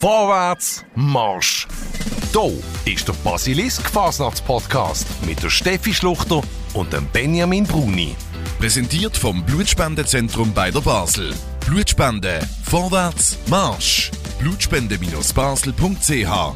Vorwärts Marsch! Hier ist der Basilisk Fasnachts-Podcast mit der Steffi Schluchter und dem Benjamin Bruni. Präsentiert vom Blutspendezentrum bei der Basel. Blutspende. Vorwärts. Marsch. Blutspende-basel.ch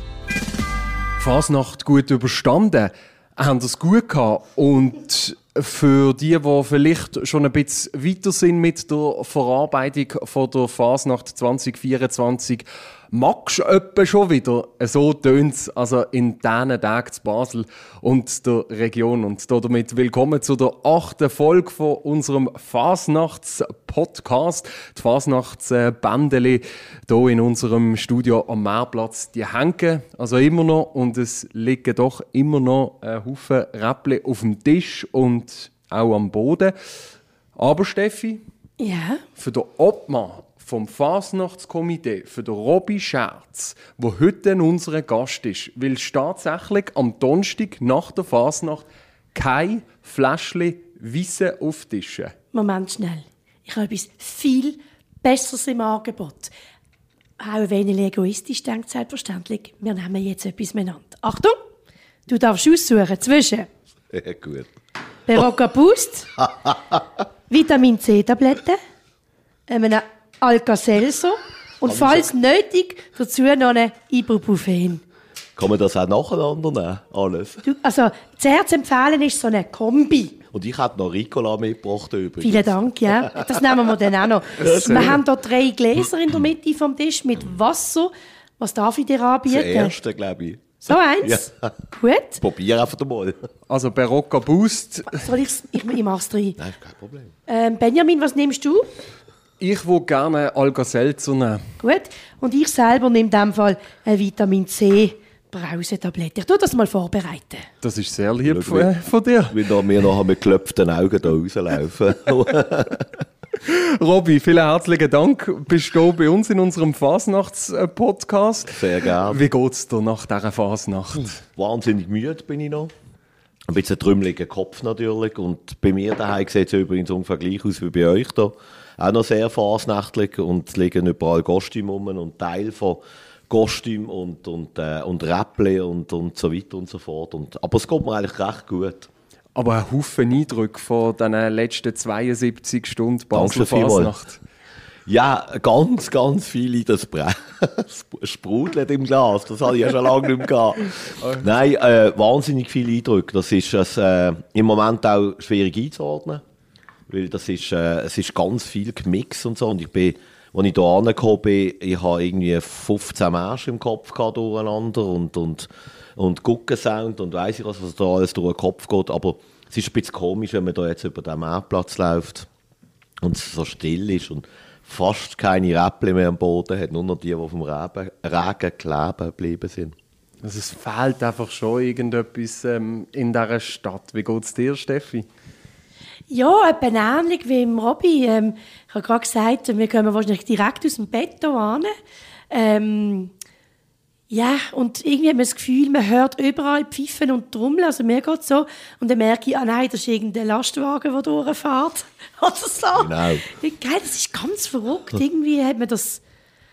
Fasnacht gut überstanden, haben das gut gehabt und für die, die vielleicht schon ein bisschen weiter sind mit der Verarbeitung von der Fasnacht 2024, magst du schon wieder? So tönt es also in diesen Tagen zu Basel und der Region. Und damit willkommen zu der achten Folge von unserem Fasnachts-Podcast. Die Fasnachtsbändeli hier in unserem Studio am Meerplatz, die hängen also immer noch und es liegen doch immer noch ein Haufen Räppchen auf dem Tisch und auch am Boden. Aber Steffi, Ja, für den Obmann vom Fasnachtskomitee, für den Robby Scherz, wo heute unser Gast ist, will es tatsächlich am Donnerstag nach der Fasnacht kein Fläschchen Weisse auftischen. Moment schnell. Ich habe etwas viel Besseres im Angebot. Auch ein wenig egoistisch denkt selbstverständlich. Wir nehmen jetzt etwas miteinander. Achtung! Du darfst aussuchen zwischen Ja, gut. Berocca Boost, Vitamin C-Tabletten, einem Alka-Seltzer und falls nötig dazu noch ein Ibuprofen. Kann man das auch nacheinander nehmen? Alles. Du, also, sehr zu empfehlen ist so eine Kombi. Und ich hätte noch Ricola mitgebracht übrigens. Vielen Dank, ja. Das nehmen wir dann auch noch. Wir haben hier drei Gläser in der Mitte vom Tisch mit Wasser. Was darf ich dir Das anbieten? erste, glaube ich. So eins? Ja. Gut. Probier einfach mal. Also Berocca Boost. Soll ich's, ich ich mache es rein. Nein, kein Problem. Ähm, Benjamin, was nimmst du? Ich will gerne Alka-Seltzer nehmen. Gut. Und ich selber nehme in dem Fall eine Vitamin C Brausetablette. Ich tue das mal vorbereiten. Das ist sehr lieb Schau, von, von dir. Wenn da wir nachher mit geklopften Augen da rauslaufen. Robby, vielen herzlichen Dank. Bist du hier bei uns in unserem Fasnachts-Podcast. Sehr gerne. Wie geht's dir nach dieser Fasnacht? Wahnsinnig müde bin ich noch. Ein bisschen trümmeliger Kopf natürlich. Und bei mir daheim sieht es übrigens ungefähr gleich aus wie bei euch da. Auch noch sehr fasnächtlich und es liegen überall Kostüme rum und Teil von Kostüm und, und, äh, und Räpple und, und so weiter und so fort. Und, aber es geht mir eigentlich recht gut. Aber ein Haufen Eindrücke von diesen letzten 72 Stunden Basel. Fasnacht. Ja, ganz, ganz viele, das sprudelt im Glas, das hatte ich ja schon lange nicht mehr gehabt. Nein, äh, wahnsinnig viele Eindrücke. Das ist äh, im Moment auch schwierig einzuordnen, weil das ist, äh, es ist ganz viel gemixt und so. Und ich bin, als ich hier angekommen bin, ich habe irgendwie 15 Märsche im Kopf gehabt durcheinander und, und, und Guckensound und weiss ich was, was da alles durch den Kopf geht. Aber es ist ein bisschen komisch, wenn man da jetzt über den Marktplatz läuft und es so still ist und fast keine Räppchen mehr am Boden hat, nur noch die, die vom Regen, Regen kleben geblieben sind. Also es fehlt einfach schon irgendetwas ähm, in dieser Stadt. Wie geht's dir, Steffi? Ja, etwa ähnlich wie im Robby. Ähm, ich habe gerade gesagt, wir kommen wahrscheinlich direkt aus dem Bett an. Ähm, ja, und irgendwie hat man das Gefühl, man hört überall Pfiffen und Trommeln. Also mir geht so. Und dann merke ich, ah nein, das ist irgendein Lastwagen, der durchfährt. Oder so. Genau. Geil, das ist ganz verrückt. Irgendwie hat man das...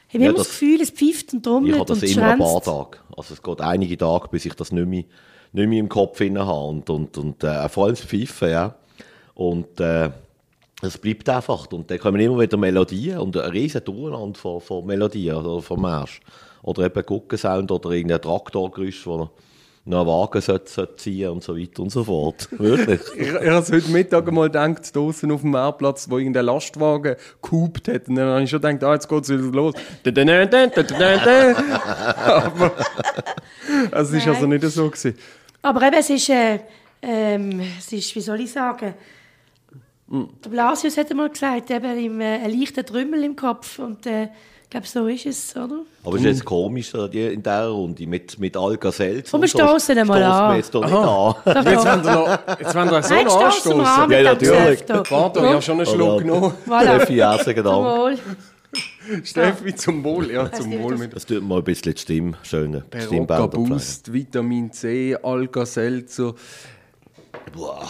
Ich habe Ja, immer das, das- Gefühl, es pfeift und Ich trommelt habe das und immer ein paar schränzt. Tage. Also es geht einige Tage, bis ich das nicht mehr, nicht mehr im Kopf habe. Und, und, und äh, vor allem das Pfeifen, ja. Und äh, es bleibt einfach. Und dann kommen immer wieder Melodien und ein riesen Durcheinander von, von Melodien oder von Marsch. Oder eben Guckensound oder irgendein Traktorgeräusch, wo noch ein Wagen sollte, sollte ziehen und so weiter und so fort. Wirklich. Ich, ich habe es heute Mittag einmal gedacht, draußen auf dem Marktplatz, wo irgendein Lastwagen gehupt hat. Und dann habe ich schon gedacht, ah, jetzt geht es wieder los. Aber es ist also nicht so. Gewesen. Aber eben, es ist, äh, ähm, es ist, wie soll ich sagen, der Blasius hat einmal gesagt, eben im, äh, ein leichter Trümmel im Kopf. Und äh, ich glaube, so ist es, oder? Aber es ist jetzt komisch äh, in dieser Runde mit, mit Alka-Seltz. Komm, wir stossen einmal an. wir jetzt doch nicht an. Jetzt wollen wir noch, jetzt wollen wir so Nein, stoßen an anstoßen. Ja, natürlich. Warte, ich habe schon einen Schluck genommen. Voilà. Steffi, herzlichen Zum Dank. Steffi, zum Wohl. Ja, zum Wohl das- mit Das tut mal ein bisschen die Stimme schöner. Stimmbänder. Boost, Vitamin C, Alka-Seltzer.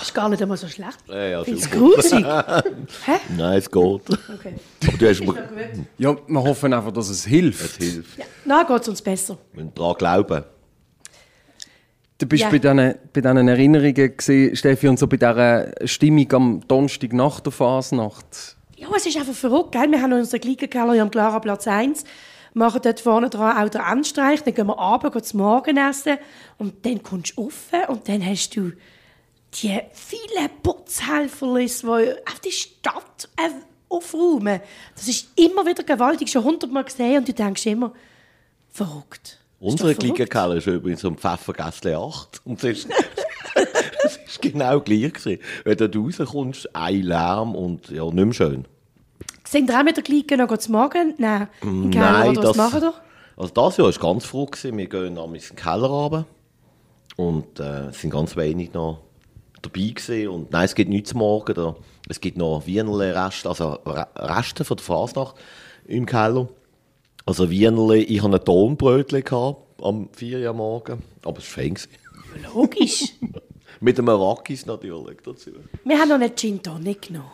Ist gar nicht einmal so schlecht. Ja, ja, ich finde es super. grusig. Hä? Nein, es geht. Okay. Aber du hast gut. Ja, wir hoffen einfach, dass es hilft. es hilft. Ja. Na, geht es uns besser. Wir müssen daran glauben. Du bist Ja. bei diesen bei diesen Erinnerungen gewesen, Steffi, und so bei dieser Stimmung am Donnerstag nach der Fasnacht. Ja, es ist einfach verrückt, gell? Wir haben unseren Glickenkeller ja am Clara Platz 1, machen dort vorne dran auch den Endstreich, dann gehen wir runter, gehen zum Morgenessen und dann kommst du rauf und dann hast du die vielen Putzhelfer, die auf die Stadt äh, aufräumen. Das ist immer wieder gewaltig, schon hundertmal gesehen und du denkst immer, verrückt. Unsere. Glickenkeller ist übrigens am Pfeffergässle 8. Und es ist, es ist genau gleich gewesen. Wenn du rauskommst, ein Lärm und ja, nicht mehr schön. Sind ihr auch mit der Clique noch zum Morgen? Nein. Im Keller, oder was machen ihr? Also das Jahr war ganz froh. Gewesen. Wir gehen am in den Keller runter und äh, es sind ganz wenig noch dabei gewesen. Und nein, es gibt nichts zum Morgen. Da. Es gibt noch Wienerle-Reste, also Re- Reste von der Fasnacht im Keller. Also Wienerle, ich hatte ein Tonbrötchen gehabt am 4 Uhr morgen, aber es war fein. gewesen. Logisch. Mit einem Rakis natürlich dazu. Wir haben noch einen Gin Tonic genommen.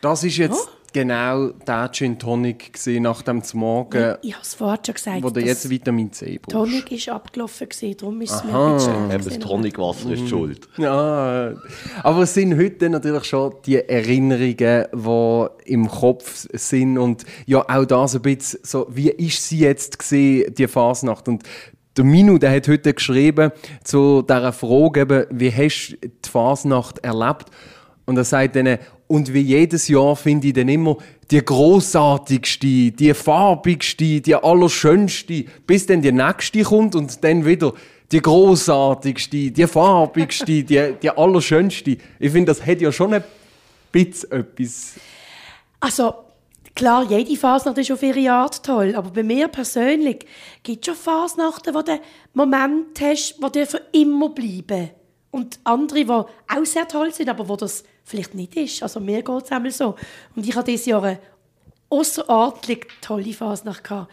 Das ist jetzt genau der Gin Tonic gewesen, nach dem zum Morgen, Ich habe es vorhin schon gesagt. wo du jetzt Vitamin C brauchst. Tonic ist abgelaufen, gewesen, darum ist es mir ein bisschen Eben das. Tonicwasser ist die schuld. Ja, aber es sind heute natürlich schon die Erinnerungen, die im Kopf sind und ja auch das ein bisschen so, wie ist sie jetzt gesehen, die Fasnacht und der Minu, der hat heute geschrieben zu dieser Frage, eben, wie hast du die Fasnacht erlebt? Und er sagt dann, und wie jedes Jahr finde ich dann immer die großartigste, die farbigste, die allerschönste, bis dann die nächste kommt und dann wieder die großartigste, die farbigste, die, die allerschönste. Ich finde, das hat ja schon ein bisschen etwas. Also, klar, jede Fasnacht ist auf ihre Art toll, aber bei mir persönlich gibt es schon Fasnachten, wo du Moment hast, wo dir für immer bleiben. Und andere, die auch sehr toll sind, aber wo das vielleicht nicht ist. Also mir geht es einmal so. Und ich hatte dieses Jahr eine außerordentlich tolle Fasnacht. gehabt.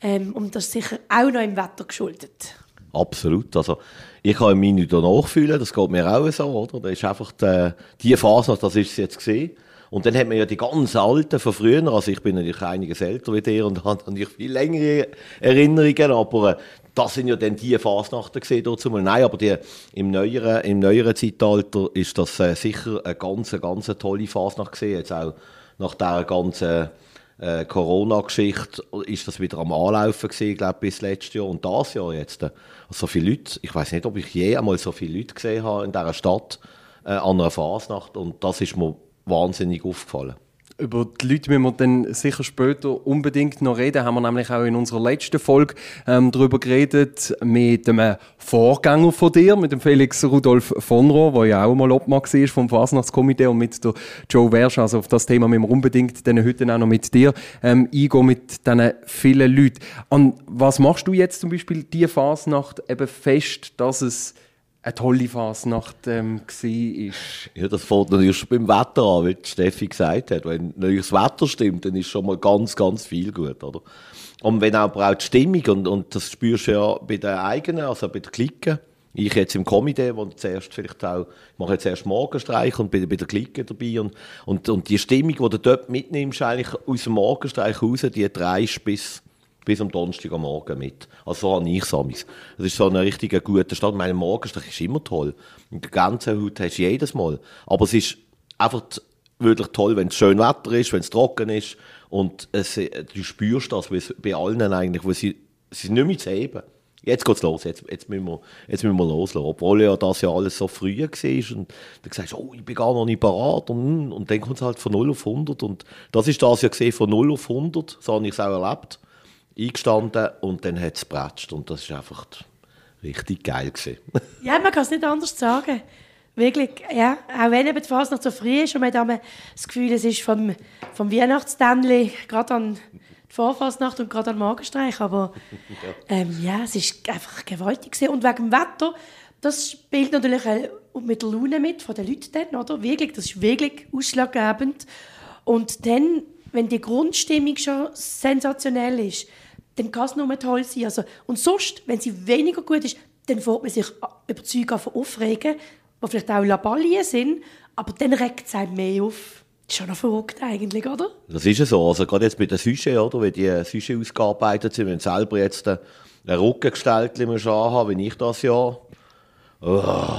Ähm, und das ist sicher auch noch im Wetter geschuldet. Absolut. Also, ich kann mich nicht nachfühlen, das geht mir auch so, oder? Das ist einfach die, die Phase, das ist es jetzt gesehen. Und dann hat man ja die ganz alten von früher, also ich bin natürlich einiges älter wie der und habe natürlich viel längere Erinnerungen, aber äh, das sind ja dann die Fasnachten gesehen dazu. Nein, aber die, im, neueren, im neueren Zeitalter ist das äh, sicher eine ganz, ganz tolle Fasnacht gesehen. Jetzt auch nach dieser ganzen äh, Corona-Geschichte ist das wieder am Anlaufen gewesen, glaube bis letztes Jahr und das Jahr jetzt. Äh, so viele Leute, ich weiß nicht, ob ich je einmal so viele Leute gesehen habe in dieser Stadt äh, an einer Fasnacht und das ist mir wahnsinnig aufgefallen. Über die Leute müssen wir dann sicher später unbedingt noch reden. Haben wir nämlich auch in unserer letzten Folge ähm, darüber geredet mit dem Vorgänger von dir, mit dem Felix Rudolf von Rohr, der ja auch mal Obmann war vom Fasnachtskomitee und mit der Joe Wersch. Also auf das Thema müssen wir unbedingt dann heute auch noch mit dir ähm, eingehen, mit diesen vielen Leuten. Und was machst du jetzt zum Beispiel die Fasnacht eben fest, dass es eine tolle Fasnacht ähm, war? Ja, das fängt natürlich schon beim Wetter an, wie Steffi gesagt hat. Wenn natürlich das Wetter stimmt, dann ist schon mal ganz, ganz viel gut, oder? Und wenn aber auch die Stimmung, und, und das spürst du ja bei den eigenen, also bei der Clique, ich jetzt im Komitee, wo zuerst vielleicht auch, ich mache jetzt erst Morgenstreich und bin bei der Clique dabei und, und, und die Stimmung, die du dort mitnimmst, eigentlich aus dem Morgenstreich raus, die treibst bis, bis am Donnerstag am Morgen mit. Also so habe ich es Das ist so ein richtig guter Start. Mein Morgenstreich ist immer toll. Und die ganze Haut hast du jedes Mal. Aber es ist einfach wirklich toll, wenn es schön Wetter ist, wenn es trocken ist und es, du spürst das bei, allen eigentlich, wo sie, sie sind nicht mehr zu heben. Jetzt geht's los, jetzt, jetzt, müssen wir, jetzt müssen wir loslassen. Obwohl ja das ja alles so früh war und dann sagst du, oh, ich bin gar noch nicht parat und, und dann kommt es halt von 0 auf 100 und das ist das ja gesehen, von 0 auf 100, so habe ich es auch erlebt, eingestanden und dann hat es gepratscht und das ist einfach richtig geil gewesen. Ja, man kann es nicht anders sagen. Wirklich, ja. Auch wenn eben die Fasnacht so früh ist und man hat das Gefühl, es ist vom, vom Weihnachtständli gerade an die Vorfasnacht und gerade an Morgenstreich. Aber ähm, ja, es ist einfach gewaltig gewesen. Und wegen dem Wetter, das spielt natürlich auch mit der Laune mit von den Leuten dann, oder? Wirklich, das ist wirklich ausschlaggebend. Und dann, wenn die Grundstimmung schon sensationell ist, dann kann es nur toll sein. Also, und sonst, wenn sie weniger gut ist, dann fängt man sich überzeugt an aufregen, die vielleicht auch Labalien sind, aber dann regt es einem mehr auf. Das ist schon noch verrückt eigentlich, oder? Das ist ja so. Also gerade jetzt mit den Sujet, oder? Wenn die Sujet ausgearbeitet sind, wenn selber jetzt ein Rückengestell haben, wie ich das ja. Oh,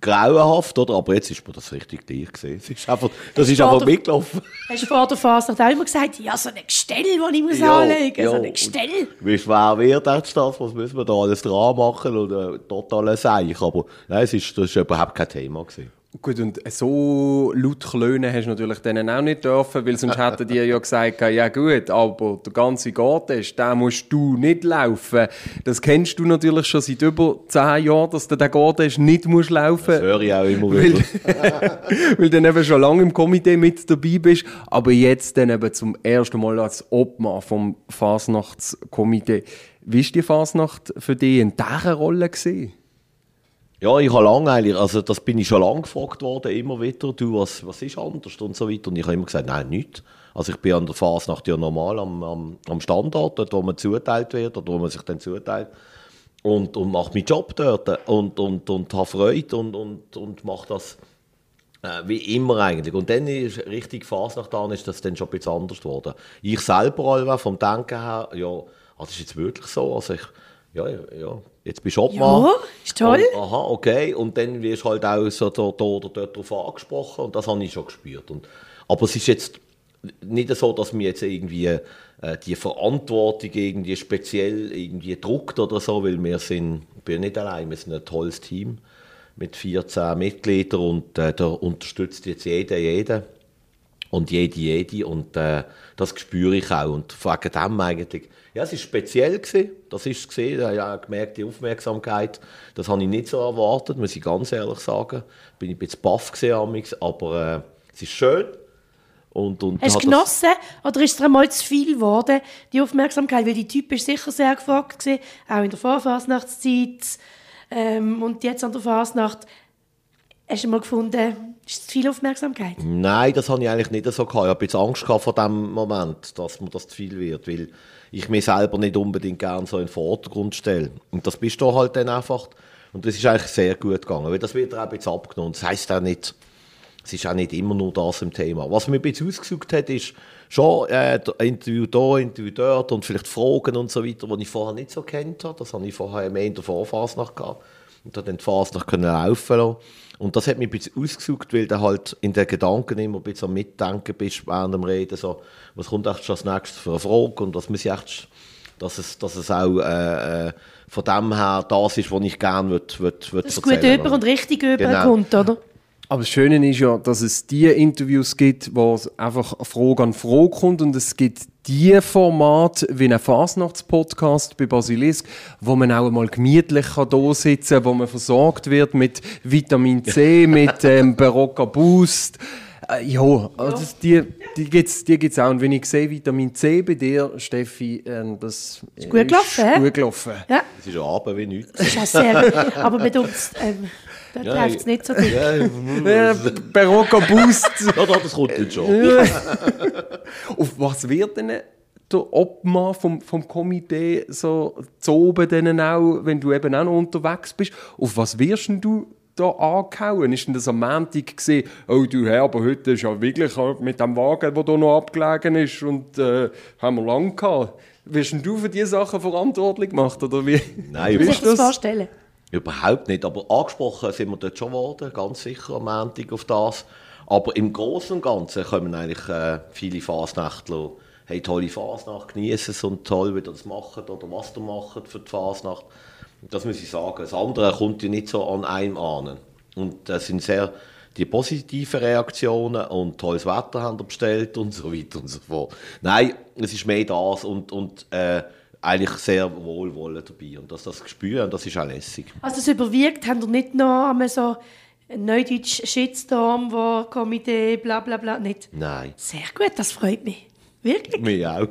grauenhaft, oder? Aber jetzt ist mir das richtig dir gesehen. Das ist einfach, das ist einfach mitgelaufen. Hast du vor der Phase auch immer gesagt, ja, so ein Gestell, das ich muss ja, anlegen muss, so ein Gestell. Wie schwer wird das, was müssen wir da alles dran machen und äh, total Seich. Aber nein, es ist, das ist überhaupt kein Thema gewesen. Gut, und so laut klönen hast du natürlich denen auch nicht dürfen, weil sonst hätten die ja gesagt, ja gut, aber der ganze Garten, den musst du nicht laufen. Das kennst du natürlich schon seit über zehn Jahren, dass du den Garten nicht musst laufen Das höre ich auch immer wieder. Weil, weil du dann eben schon lange im Komitee mit dabei bist, aber jetzt dann eben zum ersten Mal als Obmann vom Fasnachtskomitee. Wie war die Fasnacht für dich in dieser Rolle? Gewesen? Ja, ich habe lange eigentlich, also das bin ich schon lange gefragt worden, immer wieder, du, was, was ist anders und so weiter. Und ich habe immer gesagt, nein, nichts. Also ich bin an der Fasnacht ja normal am, am, am Standort, dort wo man zuteilt wird, oder wo man sich dann zuteilt. Und, und mache meinen Job dort und, und, und habe Freude und, und, und mache das äh, wie immer eigentlich. Und dann ist richtig Fasnacht an, ist das dann schon ein bisschen anders geworden. Ich selber, vom Denken her, ja, ah, das ist jetzt wirklich so, also ich, ja, ja, jetzt bist du Obmann. Ja, ist toll. Und, aha, okay. Und dann wirst du halt auch so da, da oder dort drauf angesprochen und das habe ich schon gespürt. Und, aber es ist jetzt nicht so, dass mir jetzt irgendwie äh, die Verantwortung irgendwie speziell irgendwie druckt oder so, weil wir sind, ich bin nicht allein, wir sind ein tolles Team mit 14 Mitgliedern und äh, da unterstützt jetzt jeder jeden und jede jede und äh, das spüre ich auch und wegen dem eigentlich ja, es war speziell. Gewesen. Das ist es. Gewesen. Ich habe gemerkt, die Aufmerksamkeit, das habe ich nicht so erwartet, muss ich ganz ehrlich sagen. Bin ich ein bisschen baff gewesen, aber äh, es ist schön. Und, und Hast du genossen oder ist es einmal zu viel geworden, die Aufmerksamkeit? Weil die Typ ist sicher sehr gefragt gewesen, auch in der Vorfasnachtszeit ähm, und jetzt an der Fasnacht. Hast du mal gefunden, ist zu viel Aufmerksamkeit? Nein, das habe ich eigentlich nicht so gehabt. Ich habe jetzt Angst gehabt vor dem Moment, dass mir das zu viel wird, weil ich mich selber nicht unbedingt gerne so in den Vordergrund stelle. Und das bist du halt dann einfach. Und das ist eigentlich sehr gut gegangen, weil das wird auch bisschen abgenommen. Das heisst auch nicht, es ist auch nicht immer nur das im Thema. Was mir ein bisschen ausgesucht hat, ist schon äh, Interview da, Interview dort und vielleicht Fragen und so weiter, die ich vorher nicht so kennt habe. Das habe ich vorher mehr in der Vorphase noch gehabt. Und dann die Phase noch laufen lassen. Und das hat mich ein bisschen ausgesucht, weil du halt in den Gedanken immer ein bisschen am Mitdenken bist während dem Reden. So, was kommt echt als nächstes für eine Frage und was muss ich echt, dass es, dass es auch äh, äh von dem her das ist, was ich gerne würde, würde, würde Dass es gut über und richtig überkommt, genau. oder? Aber das Schöne ist ja, dass es die Interviews gibt, wo es einfach Frage an Frage kommt und es gibt die Format wie ein Fasnachtspodcast bei Basilisk, wo man auch einmal gemütlich da sitzen kann, wo man versorgt wird mit Vitamin C, mit ähm, Barocca Boost. Äh, ja, also die, die gibt es die gibt's auch. Und wenn ich sehe, Vitamin C bei dir, Steffi, äh, das ist gut gelaufen. Ist gut gelaufen. Ja. Das ist ja Abend wie nichts. Das ist auch sehr gut. Aber mit uns... Ähm, Dort ja, läuft es nicht so gut. Ja, ja, Barocco Boost. ja, das kommt jetzt schon. Auf was wird denn der Obmann vom, vom Komitee so zu oben dann auch, wenn du eben auch noch unterwegs bist? Auf was wirst du da angehauen? Ist denn das am Montag gesehen, oh du Herr, aber heute ist ja wirklich mit dem Wagen, der da noch abgelegen ist und äh, haben wir lang gehabt. Wirst du für diese Sachen verantwortlich gemacht, oder wie? Nein, wie ist das vorstellen? Überhaupt nicht, aber angesprochen sind wir dort schon worden, ganz sicher am Montag auf das. Aber im Großen und Ganzen kommen eigentlich äh, viele Fasnächtler, haben tolle Fasnacht, genießen es und toll, wie das machen oder was du macht für die Fasnacht. Das muss ich sagen. Das andere kommt ja nicht so an einem an. Und das sind sehr die positiven Reaktionen und tolles Wetter haben bestellt und so weiter und so fort. Nein, es ist mehr das und, und äh, eigentlich sehr wohlwollend dabei. Und das, das spüren, das ist auch lässig. Also das überwiegt, haben ihr nicht noch einmal so einen neudeutsch Shitstorm, wo Komitee bla bla bla, nicht? Nein. Sehr gut, das freut mich. Wirklich? Mich auch.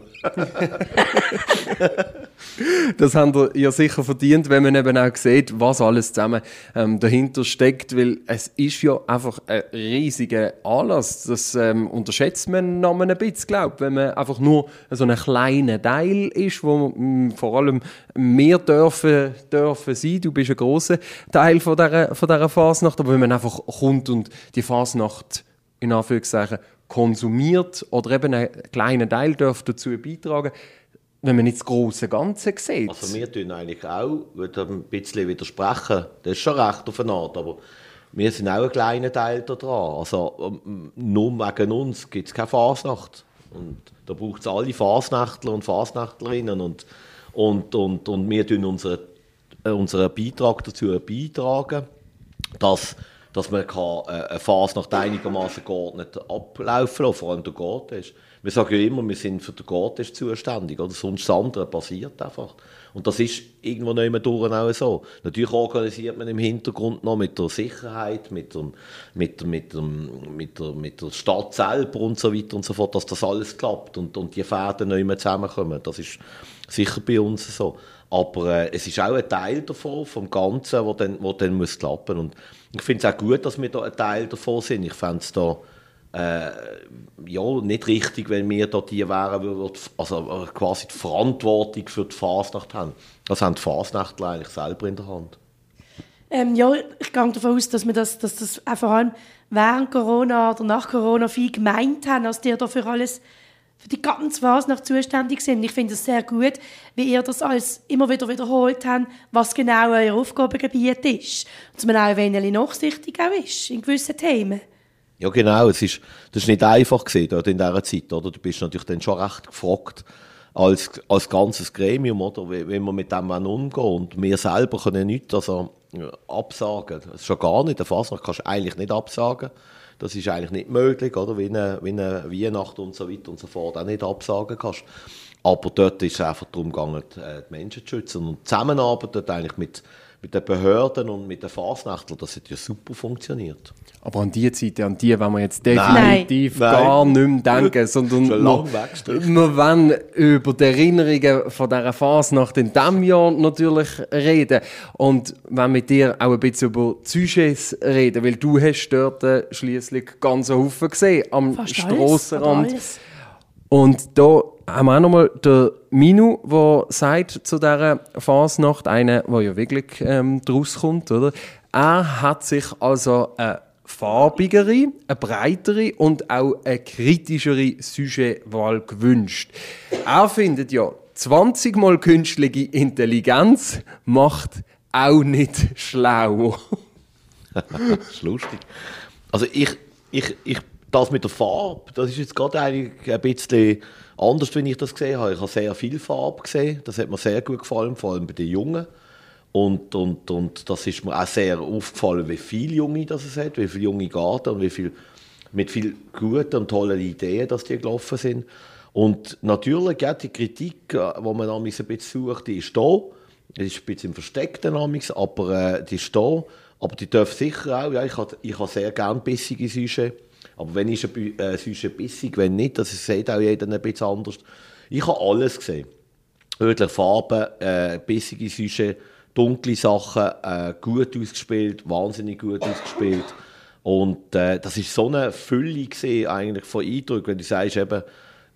Das habt ihr ja sicher verdient, wenn man eben auch sieht, was alles zusammen ähm, dahinter steckt, weil es ist ja einfach ein riesiger Anlass. Das ähm, unterschätzt man noch ein bisschen, glaube ich, wenn man einfach nur so ein kleiner Teil ist, wo mh, vor allem mehr dürfen, dürfen sein. Du bist ein großer Teil von dieser, von dieser Fasnacht, aber wenn man einfach kommt und die Fasnacht in Anführungszeichen konsumiert oder eben einen kleinen Teil darf dazu beitragen wenn man nicht das große Ganze sieht. Also wir tun eigentlich auch, würde ein bisschen widersprechen, das ist schon recht auf eine Art, aber wir sind auch ein kleiner Teil daran. Also ähm, nur wegen uns gibt es keine Fasnacht. Und da braucht es alle Fasnächtler und Fasnächtlerinnen und, und, und, und wir tun unseren, äh, unseren Beitrag dazu beitragen, dass dass man kann, äh, eine Fasnacht einigermaßen geordnet ablaufen kann, vor allem der Gottes. Wir sagen ja immer, wir sind für den Gottes zuständig, oder? sonst das andere passiert einfach. Und das ist irgendwo nicht mehr durch auch so. Natürlich organisiert man im Hintergrund noch mit der Sicherheit, mit, dem, mit, mit, dem, mit, der, mit der Stadt selber und so weiter und so fort, dass das alles klappt und, und die Fäden nicht mehr zusammenkommen. Das ist sicher bei uns so. Aber äh, es ist auch ein Teil davon, vom Ganzen, wo dann, wo dann muss klappen muss. Und ich finde es auch gut, dass wir da ein Teil davon sind. Ich fände es da äh, ja, nicht richtig, wenn wir da die wären, die also quasi die Verantwortung für die Fasnacht haben. Das haben die Fasnachtler eigentlich selber in der Hand. Ähm, ja, ich gehe davon aus, dass wir das, dass das auch vor allem während Corona oder nach Corona viel gemeint haben, als die da für alles für die ganze Fasnacht zuständig sind. Ich finde es sehr gut, wie ihr das alles immer wieder wiederholt habt, was genau euer Aufgabengebiet ist. Und dass man auch ein wenig nachsichtig auch ist in gewissen Themen. Ja, genau. Es ist, das ist nicht einfach gewesen, dort in dieser Zeit, oder? Du bist natürlich dann schon recht gefragt, als, als ganzes Gremium, oder? Wie, wie wir mit dem umgehen. Und wir selber können nichts, also, absagen. Das ist schon gar nicht. Der Fasnacht kannst eigentlich nicht absagen. Das ist eigentlich nicht möglich, oder? Wie eine, wie eine Weihnacht und so weiter und so fort auch nicht absagen kannst. Aber dort ist es einfach darum gegangen, äh, die Menschen zu schützen. Und Zusammenarbeit eigentlich mit, mit den Behörden und mit den Fasnächtlern, das hat ja super funktioniert. Aber an die Zeit, an die wollen wir jetzt definitiv Nein. gar nicht mehr denken, sondern wir, wir wollen über die Erinnerungen von dieser Fasnacht in diesem Jahr natürlich reden und wenn mit dir auch ein bisschen über Sujets reden, weil du hast dort schliesslich ganz einen Haufen gesehen am Strassenrand. Und da haben wir auch nochmal den Minu, der sagt zu dieser Fasnacht, einer, der ja wirklich ähm, draus kommt, oder? Er hat sich also eine farbigere, eine breitere und auch eine kritischere Sujetwahl gewünscht. Er findet ja, 20 mal künstliche Intelligenz macht auch nicht schlau. das ist lustig. Also ich, ich, ich, das mit der Farbe, das ist jetzt gerade ein bisschen anders, wenn ich das gesehen habe. Ich habe sehr viel Farbe gesehen, das hat mir sehr gut gefallen, vor allem bei den Jungen. Und, und, und das ist mir auch sehr aufgefallen, wie viele Junge das es hat, wie viele junge Garten und wie viel, mit viel guten und tollen Ideen, dass die gelaufen sind. Und natürlich, ja, die Kritik, äh, die man ein bisschen sucht, die ist da. Die ist ein bisschen versteckt, aber äh, die ist da. Aber die darf sicher auch, ja, ich habe ich hab sehr gerne bissige Süsche. Aber wenn ist äh, Süsche bissig, wenn nicht, das sieht auch jeder ein bisschen anders. Ich habe alles gesehen. Wirklich Farben, äh, bissige Süsche, dunkle Sachen, äh, gut ausgespielt, wahnsinnig gut ausgespielt. Und äh, das ist so eine Fülle gesehen, eigentlich von Eindrücken, wenn du sagst, eben,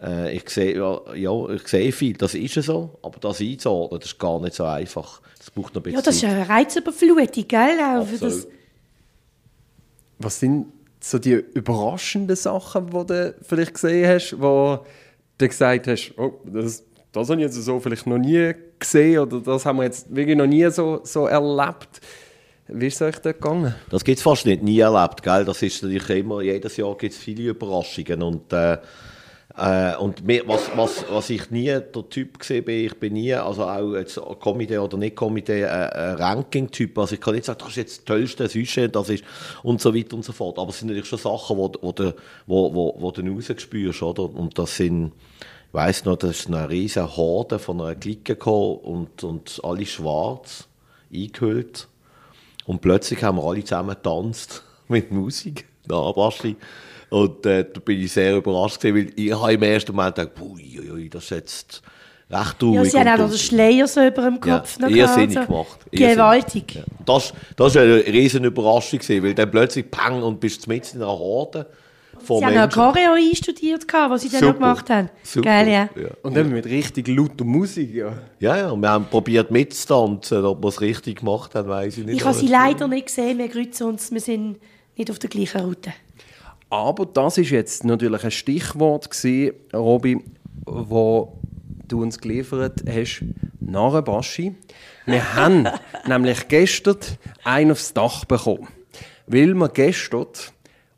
äh, ich, sehe, ja, ja, ich sehe viel, das ist so, aber das einzuordnen, das ist gar nicht so einfach. Das braucht noch ein bisschen Ja, das ist eine Reizüberflutung, gell? Auch das. Was sind so die überraschenden Sachen, die du vielleicht gesehen hast, wo du gesagt hast, oh, das, das habe ich jetzt so vielleicht noch nie gesehen oder das haben wir jetzt wirklich noch nie so, so erlebt. Wie ist es euch da gegangen? Das gibt es fast nicht, nie erlebt. Gell? Das ist natürlich immer, jedes Jahr gibt es viele Überraschungen. Und, äh, äh, und mir, was, was, was ich nie der Typ gesehen bin, ich bin nie, also auch jetzt Komitee oder nicht Komitee, äh, ein Ranking-Typ. Also ich kann nicht sagen, das ist jetzt das tollste Sujet, das ist und so weiter und so fort. Aber es sind natürlich schon Sachen, wo, wo, du, wo, wo, wo du rausspürst, oder? Und das sind ich weiss noch, da ist eine riesige Horde von einer Clique gekommen und, und alle schwarz eingehüllt. Und plötzlich haben wir alle zusammen getanzt mit Musik, Basti. Und äh, da bin ich sehr überrascht gewesen, weil ich habe im ersten Moment gedacht, ui, ui, das ist jetzt Recht traurig. Ja, sie haben auch noch den Schleier so über dem Kopf Ja, noch irrsinnig gehabt, gemacht. Irrsinnig. Gewaltig. Das, das war eine riesen Überraschung, gewesen, weil dann plötzlich pang und bist mit in einer Horde von Sie haben noch Menschen. Choreo einstudiert, gehabt, was sie dann noch gemacht haben. Super. Geil, ja. ja. Und dann mit richtig lauter Musik, ja. Ja, ja, und wir haben probiert mitzutanzen, ob wir es richtig gemacht haben, weiß ich nicht. Ich habe sie leider nicht gesehen, wir kreuzen uns, wir sind nicht auf der gleichen Route. Aber das ist jetzt natürlich ein Stichwort gewesen, Robi, wo du uns geliefert hast, Narrenbaschi. Wir haben nämlich gestern einen aufs Dach bekommen, weil wir gestern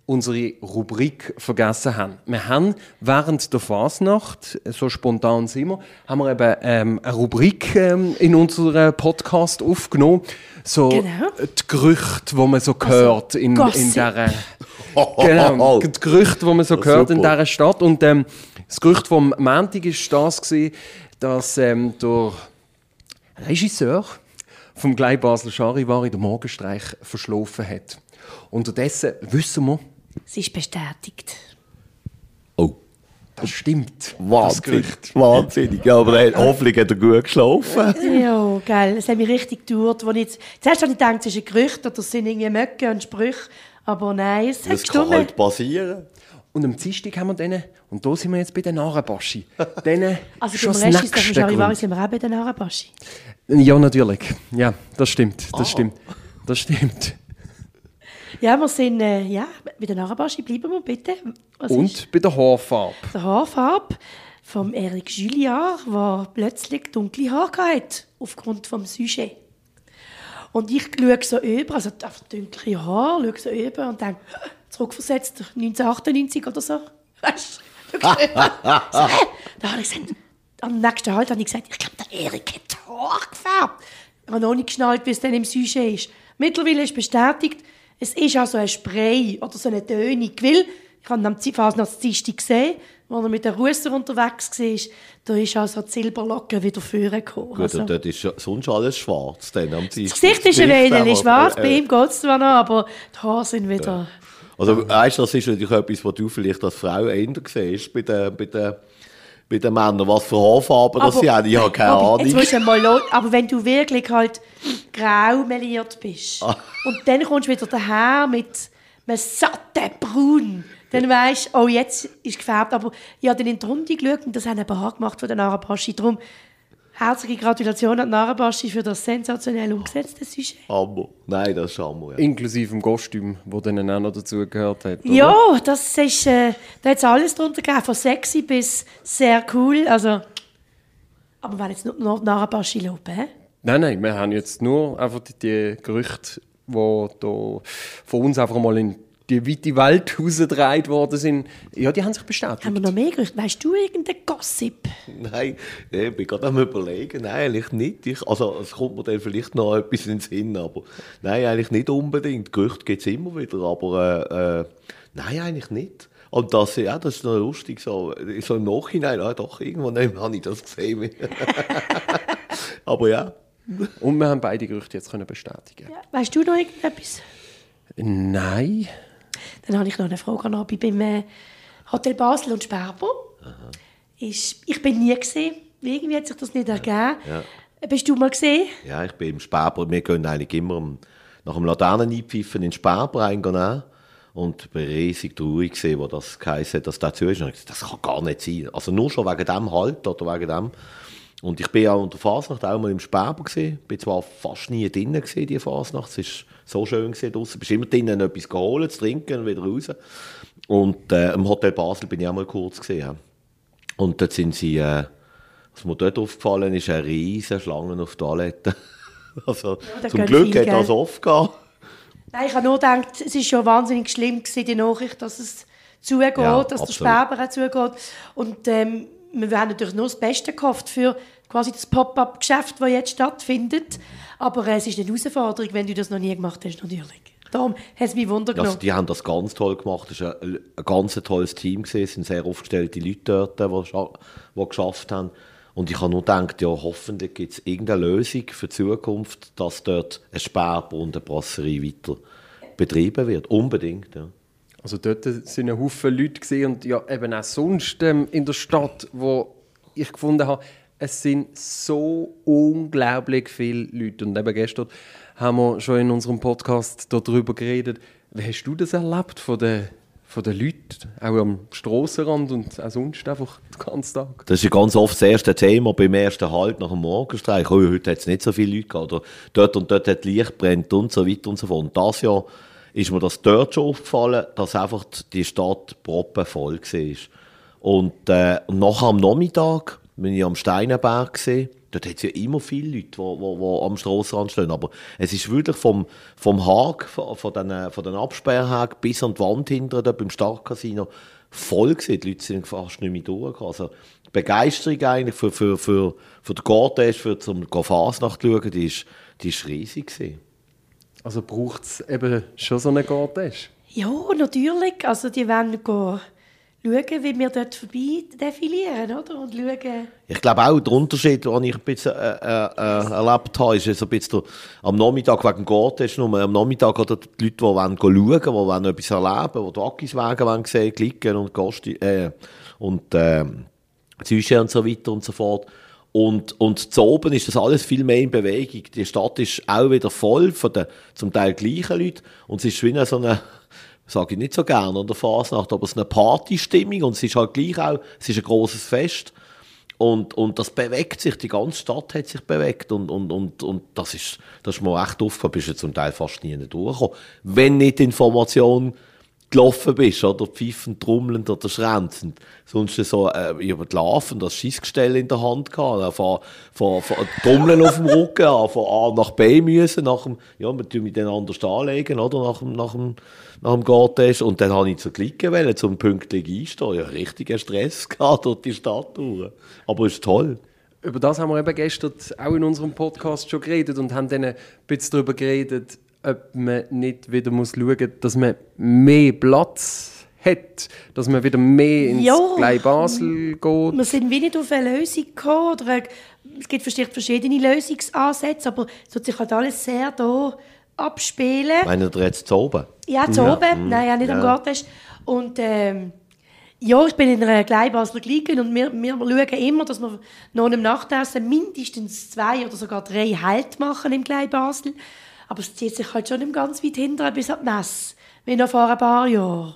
unsere Rubrik vergessen haben. Wir haben während der Fasnacht, so spontan sind wir, haben wir eben ähm, eine Rubrik ähm, in unserem Podcast aufgenommen. So Genau. die Gerüchte, die man so hört in, in Gossip. dieser Genau, die Gerüchte, die man so hört in dieser Stadt. Und ähm, das Gerücht vom Montag war das, gewesen, dass ähm, der Regisseur vom Glei Basel Charivari den Morgenstreich verschlafen hat. Unterdessen wissen wir, Sie ist bestätigt. Oh, das stimmt. Das wahnsinnig. Gerücht. Wahnsinnig. Ja, aber er, hoffentlich hat er gut geschlafen. Ja, geil. Es hat mich richtig gedauert. Wo ich jetzt, zuerst habe ich gedacht, es ist ein Gerücht oder es sind irgendwie Möcke und Sprüche. Aber nein, es hat Das kann gestimmt. halt passieren. Und am Dienstag haben wir denen, und da sind wir jetzt bei den Narrenbaschi, denen Also schon beim das Rest ist Charivari sind wir auch bei den Arabaschi. Ja, natürlich. Ja, das stimmt. Ah. Das stimmt. Das stimmt. Ja, wir sind, äh, ja, bei den Arabaschi bleiben wir bitte. Was ist Und bei der Haarfarbe. der Haarfarbe vom Eric Julliard, der plötzlich dunkle Haare hatte, aufgrund des Sujet. Und ich schaue so über, also einfach dunkle Haare, schaue so über und denke, zurückversetzt, 1998 oder so. Weißt du? So hä? Da habe ich gesagt, am nächsten Halt habe ich gesagt, ich glaube, der Erik hat die Haare gefärbt. Ich habe noch nicht geschnallt, wie es dann im Sujet ist. Mittlerweile ist bestätigt, es ist also ein Spray oder so eine Tönung, weil ich habe am Fasnachtsdienstag gesehen, als er mit den Russer unterwegs war, da ist also die Silberlocke wieder vorgekommen. Gut, Also, und dort ist ja sonst alles schwarz. Dann am das Gesicht ist ein wenig schwarz, äh, bei ihm geht es zwar noch, aber die Haare sind wieder... Also, weißt das ist natürlich etwas, was du vielleicht als Frau eher siehst bei den, bei den, bei den Männern, was für Haarfarben das sie haben. Ich habe keine aber, Ahnung. Jetzt musst du mal lo- aber wenn du wirklich halt grau meliert bist Ah. und dann kommst du wieder daher mit einem satten Braun, dann weisst du, oh, jetzt ist gefärbt. Aber ich habe dann in die Runde geschaut und das haben ein paar gemacht von den Narabaschi. Darum herzliche Gratulation an die Narabaschi für das sensationell umgesetzte Sujet. Hammer. Nein, das ist Hammer. Ja. Inklusive dem Kostüm, das dann auch noch dazu gehört hat. oder? Ja, das ist, äh, da hat es alles drunter gegeben, von sexy bis sehr cool. Also, aber wir wollen jetzt nur noch die Narabaschi loben, hä? Nein, nein, wir haben jetzt nur einfach die, die Gerüchte, die da von uns einfach mal in die weite Welt rausgedreht worden sind. Ja, die haben sich bestätigt. Haben wir noch mehr Gerüchte? Weißt du irgendeinen Gossip? Nein, nee, ich bin gerade am überlegen. Nein, eigentlich nicht. Ich, also, es kommt mir dann vielleicht noch etwas in den Sinn, aber nein, eigentlich nicht unbedingt. Gerüchte gibt es immer wieder, aber äh, äh, nein, eigentlich nicht. Und das, ja, das ist noch lustig, so, so im Nachhinein, ah, doch, irgendwann habe ich das gesehen. aber ja, Und wir haben beide Gerüchte jetzt können bestätigen. Weißt du noch irgendetwas? Nein. Dann habe ich noch eine Frage an Abi beim äh, Hotel Basel und Sperber. Ist, ich bin nie gesehen. Irgendwie hat sich das nicht ergeben. Bist du mal gesehen? ja, ich bin im Sperber, wir gehen eigentlich immer nach dem Laterneneinpfiffen in den Sperber reingehen. Und ich war riesig traurig, gewesen, wo das geheißen hat, dass der zu ist. Und ich gesagt, das kann gar nicht sein. Also nur schon wegen dem Halt oder wegen dem. Und ich bin ja unter Fasnacht auch mal im Sperber gesehen. Bin zwar fast nie drinnen gesehen, die Fasnacht. Es ist so schön gesehen draussen. Bist immer drinnen etwas geholt, zu trinken und wieder raus. Und äh, im Hotel Basel bin ich auch mal kurz gesehen. ja. Und dort sind sie, äh, was mir dort aufgefallen ist, eine riesige Schlange auf Toiletten. also da zum Glück hat das gehabt. Nein, ich habe nur gedacht, es ist schon wahnsinnig schlimm gewesen, die Nachricht, dass es zugeht, Ja, dass absolut. der Sperber auch zugeht. Und ähm, wir haben natürlich nur das Beste gehofft für quasi das Pop-up-Geschäft, das jetzt stattfindet. Aber äh, es ist eine Herausforderung, wenn du das noch nie gemacht hast, natürlich. Darum hat es mich Wunder Also, die haben das ganz toll gemacht. Es war ein, ein ganz tolles Team. Gewesen. Es sind sehr aufgestellte Leute dort, die, die geschafft haben. Und ich habe nur gedacht, ja, hoffentlich gibt es irgendeine Lösung für die Zukunft, dass dort ein Sperber und eine Brasserie weiter betrieben wird. Unbedingt, ja. Also dort sind ein Haufen Leute gesehen und ja eben auch sonst ähm, in der Stadt, wo ich gefunden habe, es sind so unglaublich viele Leute. Und eben gestern haben wir schon in unserem Podcast darüber geredet. Wie hast du das erlebt von den, von den Leuten, auch am Strassenrand und auch sonst einfach den ganzen Tag? Das ist ja ganz oft das erste Thema beim ersten Halt nach dem Morgenstreich. Oh, heute hat es nicht so viele Leute gehabt. Oder dort und dort hat Licht brennt und so weiter und so fort. Und das Jahr ist mir das dort schon aufgefallen, dass einfach die Stadt proppenvoll war. Und, äh, nachher am Nachmittag bin ich am Steinenberg gesehen. Dort hat es ja immer viele Leute, die, die, die am Strassenrand stehen. Aber es ist wirklich vom, vom Hag, von, von den, von den Absperrhaken bis an die Wand hinter dort beim Starkcasino voll gewesen. Die Leute sind fast nicht mehr durch. Also, die Begeisterung eigentlich für, für, für, für den Garten, für zum Fasnacht zu schauen, die ist, die ist riesig gewesen. Also braucht es eben schon so einen Garten? Ja, natürlich. Also die wollen gehen schauen, wie wir dort vorbei defilieren, oder? Und schauen... Ich glaube auch, der Unterschied, den ich ein bisschen äh, äh, äh, erlebt habe, ist ein bisschen am Nachmittag wegen ist nur am Nachmittag oder die Leute, die wollen schauen, die wollen etwas erleben, die die Akiswagen wollen sehen, klicken und Gosti, äh, und äh, Züsche und so weiter und so fort. Und, und zu oben ist das alles viel mehr in Bewegung. Die Stadt ist auch wieder voll von den zum Teil gleichen Leuten. Und es ist wie so eine, sage ich nicht so gerne an der Fasnacht, aber es ist eine Partystimmung und es ist halt gleich auch, es ist ein großes Fest. Und, und das bewegt sich, die ganze Stadt hat sich bewegt und, und, und, und das ist, das ist mir echt aufgefallen, bist du zum Teil fast nie durchgekommen. Wenn nicht Information gelaufen bist, oder pfeifend, trommelnd oder schränzend. Sonst so äh, über die Larven das Schießgestell in der Hand gehabt, von, von, von Trommeln auf dem Rücken, von A nach B müssen, nach dem, ja, wir tun mit den anders anlegen, oder, nach dem, nach dem, nach dem Gartest. Und dann habe ich zur Klicken wollen, zum pünktlich einstehen. Ja, richtiger Stress gehabt durch die Stadt durch. Aber ist toll. Über das haben wir eben gestern auch in unserem Podcast schon geredet und haben dann ein bisschen darüber geredet, ob man nicht wieder muss schauen muss, dass man mehr Platz hat, dass man wieder mehr ins Ja. Basel geht. Wir sind wie nicht auf eine Lösung gekommen. Oder eine- es gibt verschiedene Lösungsansätze, aber es tut sich halt alles sehr da abspielen. Meinen ihr jetzt zu oben? Ja, zu oben. Nein, ja, nicht am Garten. Und ähm, ja, ich bin in einer Gleibasler gelegen und wir, wir schauen immer, dass wir nach dem Nachtessen mindestens zwei oder sogar drei Halt machen im Gleibasel. Aber es zieht sich halt schon nicht ganz weit hinterher bis an die Messe, wie noch vor ein paar Jahren.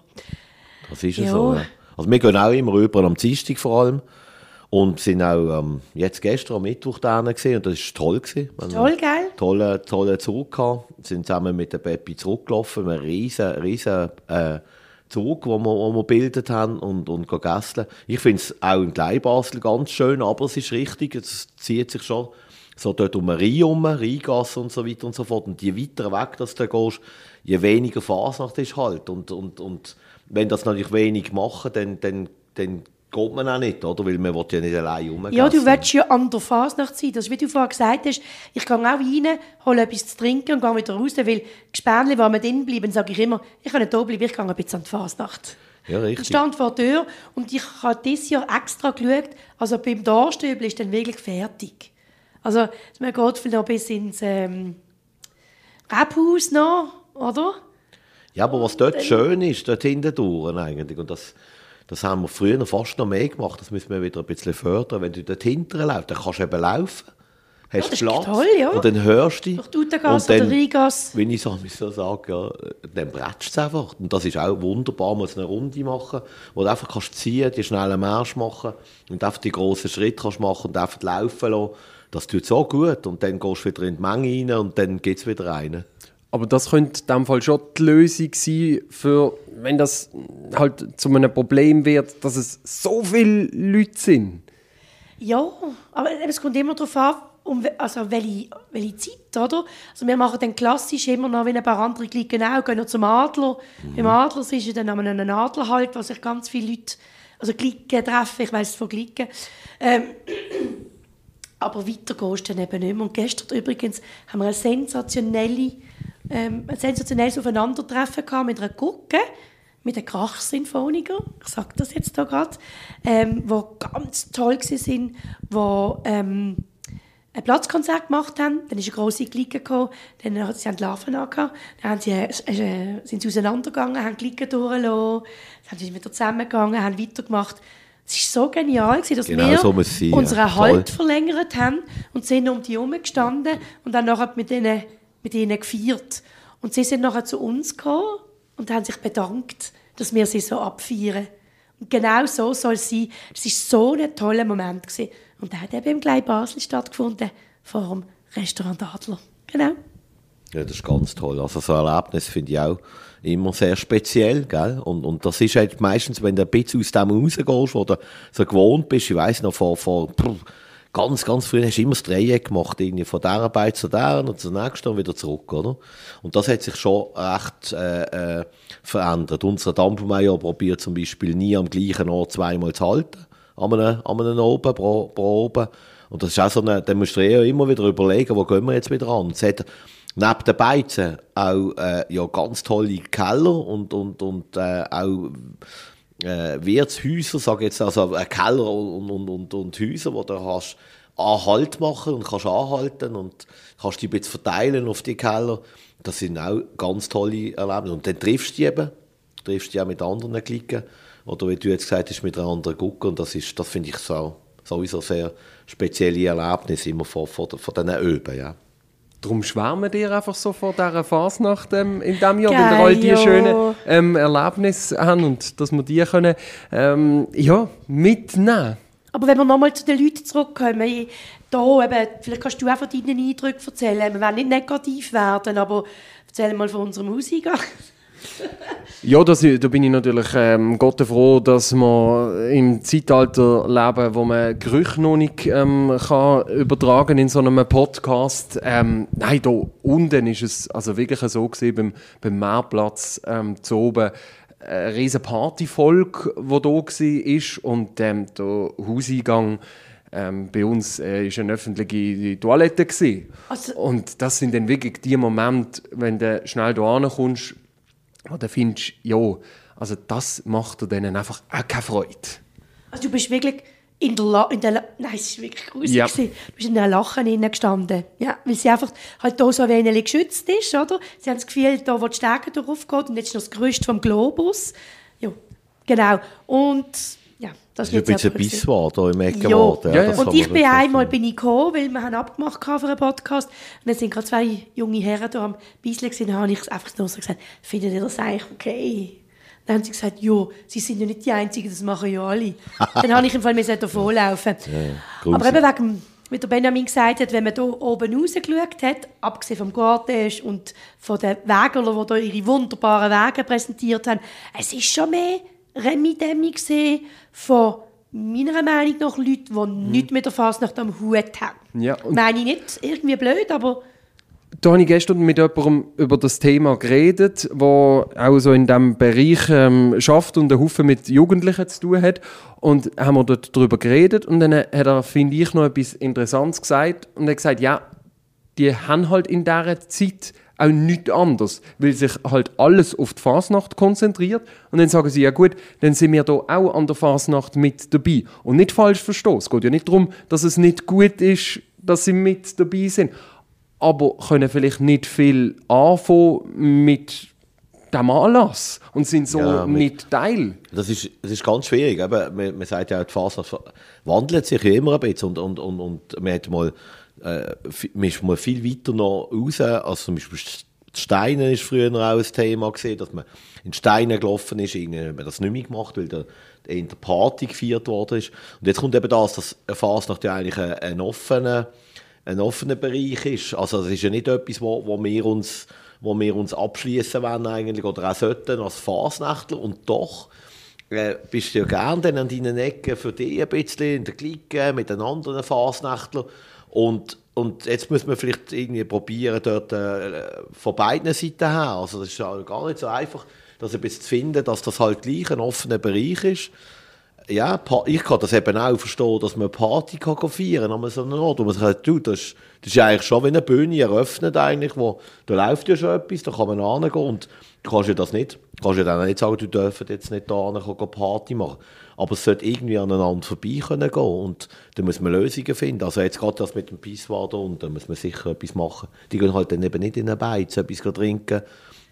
Das ist ja Ja. so. Ja. Also wir gehen auch immer rüber, am Dienstag vor allem. Und sind auch ähm, jetzt gestern am Mittwoch da gesehen und das war toll. Gewesen. Haben Toll, einen gell? Tollen, tollen Zug gehabt. sind zusammen mit der Peppi zurückgelaufen. Einen riesen, riesen äh, Zug, den wir, wir gebildet haben und, und gegessen. Ich finde es auch in Gleibasel ganz schön, aber es ist richtig, es zieht sich schon so dort um den Rhein herum, Rheingasse und so weiter und so fort. Und je weiter weg dass du gehst, je weniger Fasnacht ist halt. Und, und, und wenn das natürlich wenig machen, dann, dann, dann geht man auch nicht, oder? Weil man will ja nicht allein rumgehen. Ja, du willst ja an der Fasnacht sein. Das ist, wie du vorhin gesagt hast, ich gehe auch rein, hole etwas zu trinken und gehe wieder raus, weil Gespänli, die wir drin bleiben, sage ich immer, ich kann nicht da bleiben, ich gehe ein bisschen an die Fasnacht. Ja, Ich richtig. stand vor der Tür und ich habe dieses Jahr extra geschaut, also beim Darstübel ist dann wirklich fertig. Also man geht vielleicht noch bis ins ähm, Rebhaus noch, oder? Ja, aber was dort schön ist, dort hinten durch eigentlich, und das, das haben wir früher fast noch mehr gemacht, das müssen wir wieder ein bisschen fördern. Wenn du dort hinten läufst, dann kannst du eben laufen. Hast das ist Platz. toll, ja. Und dann hörst du dich. Durch die Utergasse Und oder Rheingasse. Wenn ich so, wie so sage, ja, dann bretschst du einfach. Und das ist auch wunderbar, mal so eine Runde machen, wo du einfach kannst ziehen, die schnellen Marsch machen und einfach die grossen Schritte kannst machen und einfach laufen lassen. Das tut so gut. Und dann gehst du wieder in die Menge rein und dann geht es wieder rein. Aber das könnte in dem Fall schon die Lösung sein, für, wenn das halt zu einem Problem wird, dass es so viele Leute sind. Ja, aber es kommt immer darauf an, um, also welche, welche Zeit, oder? Also wir machen dann klassisch immer noch, wie ein paar andere Klicken auch, gehen noch zum Adler. Im Adler ist ja dann an einem Adlerhalt, wo sich ganz viele Leute, also Klicken treffen, ich weiss von Klicken. Ähm, aber weiter gehst du dann eben nicht mehr. Und gestern übrigens haben wir eine sensationelle, ähm, ein sensationelles Aufeinandertreffen gehabt mit einer Gucke, mit den Krachsinfoniker, ich sage das jetzt hier gerade, ähm, wo ganz toll waren, wo ähm, ein Platzkonzert gemacht haben, dann ist eine grosse Clique gekommen, dann hat sie haben die Larven angehabt, dann haben sie, äh, äh, sind sie auseinandergegangen, haben die Clique durchgelassen, dann sind sie wieder zusammengegangen, haben weitergemacht. Es war so genial, dass Genau wir so unseren Toll. Halt verlängert haben und sind um die herum gestanden und dann nachher mit ihnen, mit ihnen gefeiert. Und sie sind nachher zu uns gekommen und haben sich bedankt, dass wir sie so abfeiern. Und genau so soll es sein. Es war so ein toller Moment. Gewesen. Und der hat eben im Glei Basel stattgefunden, vor dem Restaurant Adler. Genau. Ja, das ist ganz toll. Also so ein Erlebnis finde ich auch immer sehr speziell, gell? Und, und das ist halt meistens, wenn du ein bisschen aus dem rausgehst, wo du so gewohnt bist, ich weiss noch, vor, vor ganz, ganz früh hast du immer das Dreieck gemacht, irgendwie von der Arbeit zu der und zur nächsten und wieder zurück, oder? Und das hat sich schon recht äh, äh, verändert. Unser Dampfmeier probiert zum Beispiel nie am gleichen Ort zweimal zu halten, an einem, an einem Oben, pro, pro Oben. Und das ist auch so eine, da musst du ja immer wieder überlegen, wo gehen wir jetzt wieder an. Es hat neben den Beizen auch äh, ja, ganz tolle Keller und, und, und äh, auch äh, Wirtshäuser, sage jetzt also äh, Keller und, und, und, und Häuser, wo du hast Anhalt machen und kannst anhalten und kannst die ein bisschen verteilen auf die Keller. Das sind auch ganz tolle Erlebnisse. Und dann triffst du die eben, triffst die auch mit anderen Klicken oder wie du jetzt gesagt hast, mit einer anderen Gucke und das ist, das finde ich so, sowieso sehr spezielle Erlebnisse immer von, von, von diesen Öben, ja. Darum schwärmen dir einfach so vor dieser Fasnacht ähm, in diesem Jahr, weil Geil, wir all die ja. schönen ähm, Erlebnisse haben und dass wir die können, ähm, ja, mitnehmen Aber wenn wir nochmal zu den Leuten zurückkommen, ich- da eben, vielleicht kannst du auch von deinen Eindrücken erzählen. Wir wollen nicht negativ werden, aber erzähl mal von unserer Musiker. Ja, das, da bin ich natürlich ähm, Gott froh, dass wir im Zeitalter leben, wo man Gerüche noch nicht ähm, kann übertragen in so einem Podcast. Ähm, nein, da unten ist es also wirklich so gesehen beim, beim Meerplatz ähm, zu oben eine riesen Partyvolk, wo da war und ähm, der Hauseingang ähm, bei uns äh, ist eine öffentliche Toilette gewesen. Also- und das sind dann wirklich die Momente, wenn du schnell da kommst, wo du findest, ja, also das macht dir denen einfach auch keine Freude. Also du bist wirklich in der, La in der La Nein, es ist wirklich gruselig. Ja. gewesen. Du bist in der Lachen innen gestanden. Ja, weil sie einfach halt da so ein wenig geschützt ist, oder? Sie haben das Gefühl, da wo die Stege drauf geht und jetzt ist noch das Gerüst vom Globus. Ja, genau. Und das Das ist ein bisschen ein. Bisswort hier im Ja. Eckenwort. Ja, ja. Und ich bin einmal bin ich gekommen, weil wir haben abgemacht für einen Podcast. Und dann sind gerade zwei junge Herren da am Beiseln gewesen. Dann habe ich einfach nur so gesagt, findet ihr das eigentlich okay? Dann haben sie gesagt, ja, sie sind ja nicht die Einzigen, das machen ja alle. dann habe ich im Fall mir davonlaufen. Aber eben wegen, wie der Benjamin gesagt hat, wenn man hier oben rausgeschaut hat, abgesehen vom Cortège und von den Wägerlern, die hier ihre wunderbaren Wege präsentiert haben, es ist schon mehr Remi-Demi gesehen von meiner Meinung nach Leuten, die nichts mit der Fasnacht am Hut haben. Ja, Meine ich nicht irgendwie blöd, aber Da habe ich gestern mit jemandem über das Thema geredet, wo auch so in diesem Bereich ähm, schafft und einen Haufen mit Jugendlichen zu tun hat. Und haben wir dort darüber geredet und dann hat er, finde ich, noch etwas Interessantes gesagt. Und er hat gesagt, ja, die haben halt in dieser Zeit auch nichts anderes, weil sich halt alles auf die Fasnacht konzentriert. Und dann sagen sie, ja gut, dann sind wir da auch an der Fasnacht mit dabei. Und nicht falsch verstehen, es geht ja nicht darum, dass es nicht gut ist, dass sie mit dabei sind, aber können vielleicht nicht viel anfangen mit dem Anlass und sind so Ja, mit- nicht Teil. Das ist, das ist ganz schwierig. Eben, man, man sagt ja, die Phase wandelt sich ja immer ein bisschen und, und, und, und man, hat mal, äh, man ist mal viel weiter noch raus. Also zum Beispiel die Steine ist früher auch ein Thema gewesen, dass man in Steine gelaufen ist. Irgendwie hat man das nicht mehr gemacht, weil der, in der Party gefeiert worden ist. Und jetzt kommt eben das, dass eine Fasnacht ja eigentlich ein, ein offener ein offener Bereich ist. Also es ist ja nicht etwas, wo, wo wir uns, wo wir uns abschließen wollen eigentlich oder auch sollten als Fasnächtler und doch äh, bist du ja gerne an deinen Ecken für dich ein bisschen in der Clique mit den anderen Fasnächtlern und und jetzt muss man vielleicht irgendwie probieren, dort äh, von beiden Seiten her, also das ist ja gar nicht so einfach, das ein bisschen zu finden, dass das halt gleich ein offener Bereich ist ja, ich kann das eben auch verstehen, dass man eine Party kann feiern an so einem Ort. Und man sagt, du, das ist, das ist eigentlich schon wie eine Bühne eröffnet eigentlich, wo, da läuft ja schon etwas, da kann man hingehen und du kannst ja das nicht, kannst ja dann nicht sagen, du dürfen jetzt nicht da hin, gehen Party machen. Aber es sollte irgendwie aneinander vorbei können gehen und da muss man Lösungen finden. Also jetzt gerade das mit dem da und da muss man sicher etwas machen. Die gehen halt dann eben nicht in eine Beiz, etwas trinken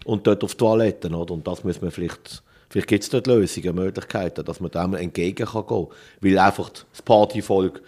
und dort auf die Toiletten, oder? Und das muss man vielleicht Vielleicht gibt es dort Lösungen, Möglichkeiten, dass man dem entgegen kann gehen. Weil einfach das Partyvolk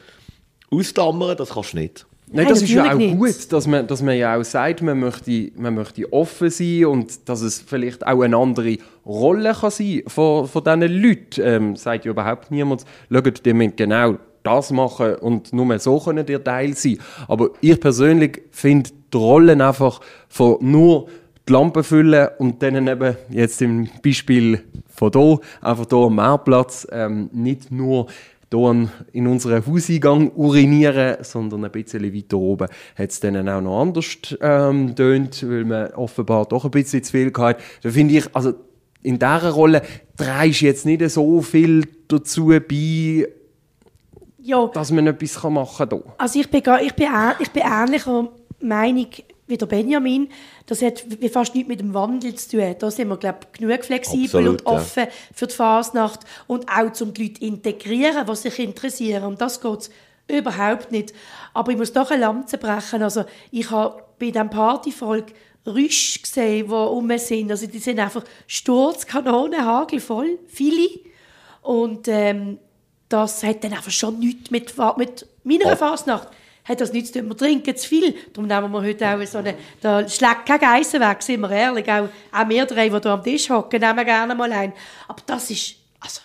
ausklammern, das kannst du nicht. Nein, das ist ja auch nicht. gut, dass man, dass man ja auch sagt, man möchte, man möchte offen sein und dass es vielleicht auch eine andere Rolle kann sein von, von diesen Leuten. Ähm, sagt ja überhaupt niemand, schaut, ihr müsst genau das machen und nur so können ihr Teil sein. Aber ich persönlich finde die Rollen einfach von nur die Lampe füllen und dann eben jetzt im Beispiel von hier, einfach hier am Mehrplatz, ähm, nicht nur hier in unseren Hauseingang urinieren, sondern ein bisschen weiter oben hat es dann auch noch anders ähm, tönt, weil man offenbar doch ein bisschen zu viel gehabt hat. Da finde ich, also in dieser Rolle trägst du jetzt nicht so viel dazu bei, Ja, dass man etwas machen kann. hier. Also ich bin, ich bin, ich bin ähnlicher Meinung wie der Benjamin. Das hat fast nichts mit dem Wandel zu tun. Da sind wir, glaube ich, genug flexibel Absolut, und offen für die Fasnacht und auch um die Leute integrieren, die sich interessieren. Um das geht überhaupt nicht. Aber ich muss doch eine Lanze brechen. Also ich habe bei diesem Partyvolk Rüsch gesehen, die rum sind. Also die sind einfach Sturzkanonen, hagelvoll, viele. Und ähm, das hat dann einfach schon nichts mit, mit meiner Fasnacht. Hat das nichts zu tun. Wir trinken zu viel. Darum nehmen wir heute auch so eine... Da schlägt kein Geissen weg, sind wir ehrlich. Auch, auch wir drei, die hier am Tisch hocken, nehmen gerne mal ein. Aber das ist... Also,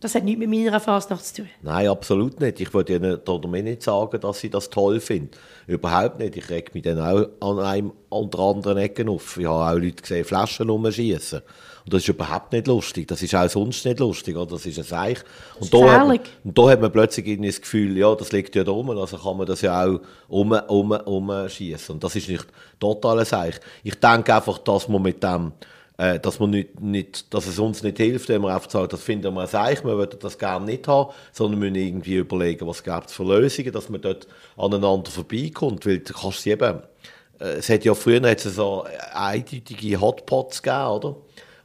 das hat nichts mit meiner Fasnacht zu tun. Nein, absolut nicht. Ich würde Ihnen damit nicht sagen, dass ich das toll finde. Überhaupt nicht. Ich reg mich dann auch an einem oder anderen Ecken auf. Ich habe auch Leute gesehen, Flaschen rumschießen. Und das ist überhaupt nicht lustig. Das ist auch sonst nicht lustig. Oder? Das ist ein Seich. Und da, hat man, und da hat man plötzlich irgendwie das Gefühl, ja, das liegt ja da rum, also kann man das ja auch um, um, um schießen. Und das ist nicht total ein Seich. Ich denke einfach, dass man mit dem äh, dass, man nicht, nicht, dass es uns nicht hilft, wenn man einfach sagt, das finden wir ein Seich, wir würden das gerne nicht haben, sondern müssen irgendwie überlegen, was gibt es für Lösungen, dass man dort aneinander vorbeikommt, weil du kannst sie eben, äh, es hat ja früher hat es so eindeutige Hotpots gegeben, oder?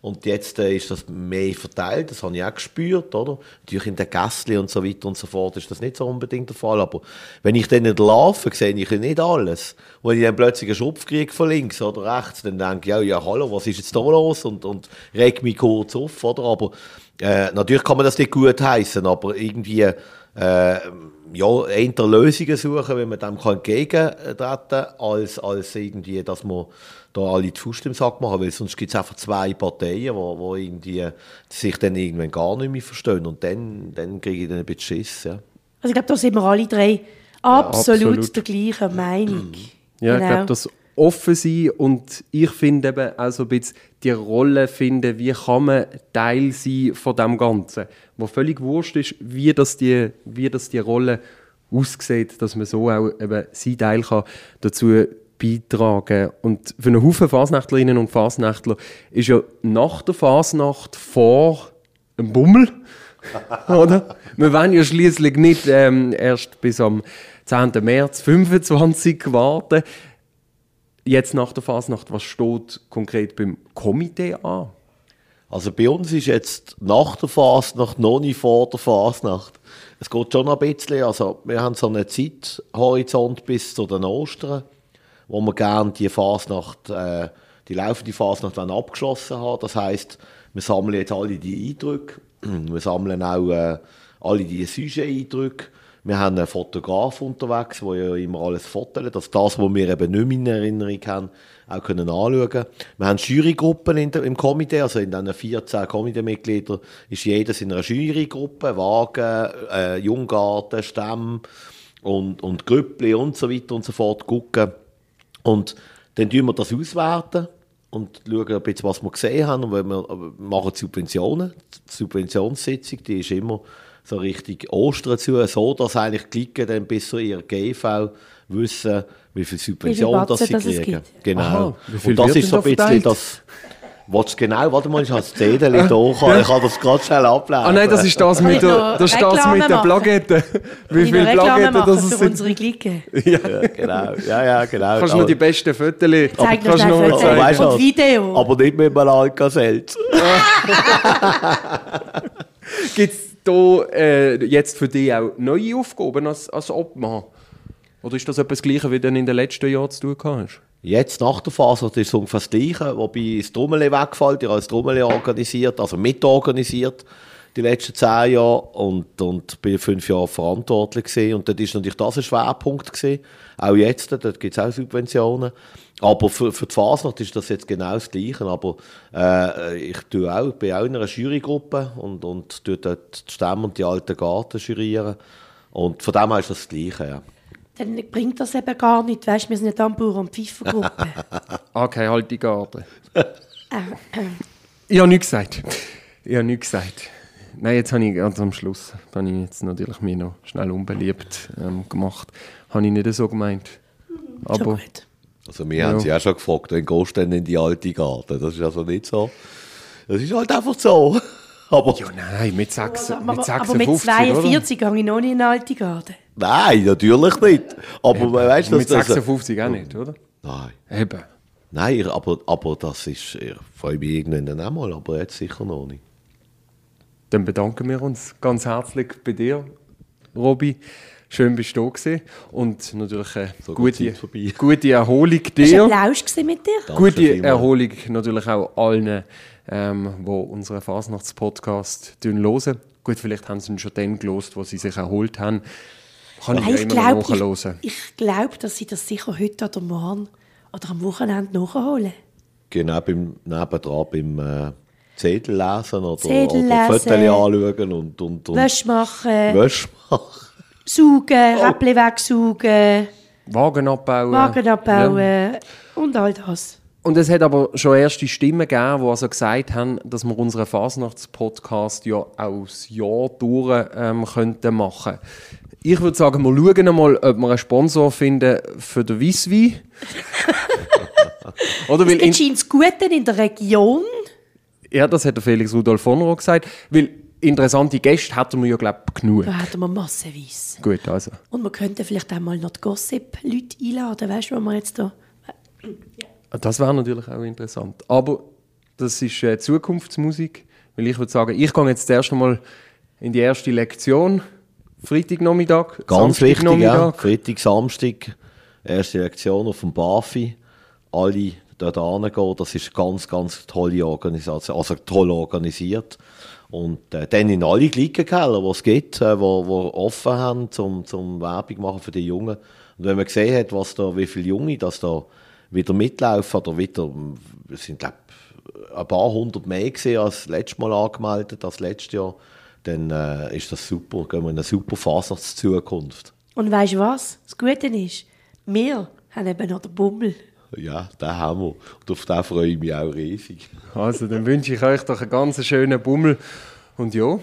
Und jetzt äh, ist das mehr verteilt, das habe ich auch gespürt, oder? Natürlich in den Gässli und so weiter und so fort ist das nicht so unbedingt der Fall, aber wenn ich dann nicht laufe, sehe ich nicht alles. Und wenn ich dann plötzlich einen Schupf kriege von links oder rechts, dann denke ich, ja, ja, hallo, was ist jetzt da los? Und, und reg mich kurz auf, oder? Aber äh, natürlich kann man das nicht gut heißen, aber irgendwie äh, ja, eher Lösungen suchen, wenn man dem entgegentreten kann, als, als irgendwie, dass man da alle die Faust im Sack machen, weil sonst gibt es einfach zwei Parteien, wo, wo irgendwie sich dann irgendwann gar nicht mehr verstehen und dann, dann kriege ich dann ein bisschen Schiss, ja. Also ich glaube, da sind wir alle drei absolut, absolut. der gleichen Meinung. Ja, ich Genau. glaube, das offen sein und ich finde eben auch so ein bisschen die Rolle finden, wie kann man Teil sein von dem Ganzen, wo völlig wurscht ist, wie das die, wie das die Rolle aussieht, dass man so auch eben seinen Teil kann dazu beitragen Und für einen Haufen Fasnächtlerinnen und Fasnächtler ist ja nach der Fasnacht vor einem Bummel, oder? Wir wollen ja schließlich nicht ähm, erst bis am 10. März 25 warten. Jetzt nach der Fasnacht, was steht konkret beim Komitee an? Also bei uns ist jetzt nach der Fasnacht noch nicht vor der Fasnacht. Es geht schon ein bisschen, also wir haben so einen Zeithorizont bis zu den Ostern, wo wir gerne die Fasnacht, äh, die laufende Fasnacht wollen abgeschlossen haben. Das heißt, wir sammeln jetzt alle die Eindrücke, wir sammeln auch äh, alle die Sujet-Eindrücke. Wir haben einen Fotograf unterwegs, der ja immer alles fotolt, dass das, was wir eben nicht mehr in Erinnerung haben, auch können anschauen können. Wir haben Jurygruppen im Komitee, also in diesen 14 Komiteemitgliedern ist jedes in einer Jurygruppe, Wagen, äh, Junggarten, Stämme und, und Grüppli und so weiter und so fort gucken. Und dann tun wir das auswerten und schauen ein bisschen, was wir gesehen haben. Und wenn wir machen Subventionen, die Subventionssitzung, die ist immer so richtig Ostern zu, so dass eigentlich die Klicken dann bis zu ihrer GV wissen, wie viel Subventionen das sie kriegen. Genau. Und das ist so ein bisschen das... Du genau? Warte mal, ich habe das Zettel hier. Ich kann das gerade schnell ablesen. Ah nein, das ist das mit der, das ist das mit der? Plagette. Wie viele Plagetten machen das es für sind? unsere Clique. Ja, genau. Ja, ja, genau. Kannst du noch die besten Fotos Zeig kannst mal Fotos. zeigen? weißt du Und? Video. Aber nicht mit einem Alka-Seltz. Gibt es da äh, jetzt für dich auch neue Aufgaben als, als Obmann? Oder ist das etwas Gleiches, wie du in den letzten Jahren zu tun hast? Jetzt nach der Fasnacht ist es ungefähr das Gleiche, wobei das Trommel wegfällt. Ich habe das Trommel organisiert, also mitorganisiert die letzten zehn Jahre und, und bin fünf Jahre verantwortlich gewesen. Und dort ist natürlich das ein Schwerpunkt gewesen. Auch jetzt, dort gibt es auch Subventionen. Aber für, für die Fasnacht ist das jetzt genau das Gleiche. Aber äh, ich tue auch, bin auch in einer Jurygruppe und, und tue dort die Stämme und die alten Garten jurieren. Und von dem her ist das das Gleiche, ja. Dann bringt das eben gar nicht. Weißt du, wir sind ja Tambour- und Pfeifergruppe. Okay, halt die Garten. ich habe nichts gesagt. Ich habe nichts gesagt. Nein, jetzt habe ich ganz am Schluss, habe ich jetzt natürlich mir noch schnell unbeliebt ähm, gemacht. Habe ich nicht so gemeint. Schon Aber gut. Also wir haben sie auch schon gefragt, wenn gehst du denn in die alte Garten? Das ist also nicht so. Das ist halt einfach so. Aber ja, nein, mit, sechs, Aber, mit aber 56, mit oder? 42 gehe ich noch nicht in den alten Garten. Nein, natürlich nicht. Aber weißt du, mit das, das, 56 auch nicht, oder? Nein. Eben. Nein, aber, aber das ist, ich freue mich irgendwann dann auch mal, aber jetzt sicher noch nicht. Dann bedanken wir uns ganz herzlich bei dir, Robi. Schön bist du da. Und natürlich eine So gute, gute Erholung Hast du dir. einen Plausch gewesen mit dir? Danke Gute vielmals. Erholung natürlich auch allen, ähm, die unseren Fasnachtspodcast hören. Gut, vielleicht haben sie ihn schon dann gelost, wo sie sich erholt haben. Kann ich Nein, ja ich glaube, ich, ich glaub, dass sie das sicher heute oder morgen oder am Wochenende nachholen. Genau, beim, nebendran beim äh, Zettel lesen oder, Zettel oder lesen. Fotos anschauen und, und, und Wäsche machen, Wäsche machen. saugen, Räppchen wegsaugen, Wagen abbauen. Wagen Ja. abbauen und all das. Und es hat aber schon erste Stimmen gegeben, die also gesagt haben, dass wir unseren Fasnachtspodcast ja auch das Jahr durch ähm, könnten machen. Ich würde sagen, wir schauen einmal, ob wir einen Sponsor finden für den Weisswein. Oder weil Es in, gibt scheint Gute in der Region. ja, das hat der Felix Rudolf von Rohr gesagt, weil interessante Gäste hätten wir ja glaube ich genug. Da hätten wir massenweise. Gut, also. Und wir könnten vielleicht auch mal noch die Gossip-Leute einladen, weißt du, wo wir jetzt da... Das wäre natürlich auch interessant. Aber das ist äh, Zukunftsmusik, weil ich würde sagen, ich gehe jetzt zuerst einmal in die erste Lektion. Freitagnachmittag, Ganz wichtig, ja. Freitag, Samstag, erste Lektion auf dem BAFI. Alle dort hingehen, das ist ganz, ganz tolle Organisation, also toll organisiert. Und äh, dann in alle Glickenkeller, die es gibt, äh, wo, wo offen haben, zum, zum Werbung machen für die Jungen. Und wenn man gesehen hat, was da, wie viele Junge das da wieder mitlaufen oder wieder, es sind glaub, ein paar hundert mehr gesehen als letztes Mal angemeldet, als letztes Jahr, dann äh, ist das super, gehen wir in eine super Fasnachtszukunft. Und weißt du was? Das Gute ist, wir haben eben noch den Bummel. Ja, den haben wir. Und auf den freue ich mich auch riesig. Also, dann wünsche ich euch doch einen ganz schönen Bummel. Und ja,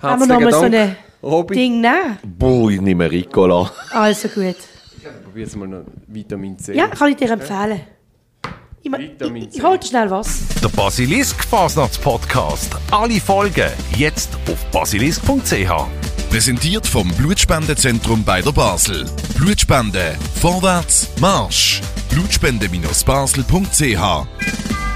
Haben wir noch mal so ein Robby. Ding nehmen? Boah, ich nehme Ricola. Also gut. Probier jetzt mal noch Vitamin C. Ja, kann ich dir empfehlen. Ich, hol dir schnell was. Der Basilisk Fasnachtspodcast. Alle Folgen jetzt auf basilisk.ch. Präsentiert vom Blutspendezentrum bei der Basel. Blutspende. Vorwärts. Marsch. Blutspende-basel.ch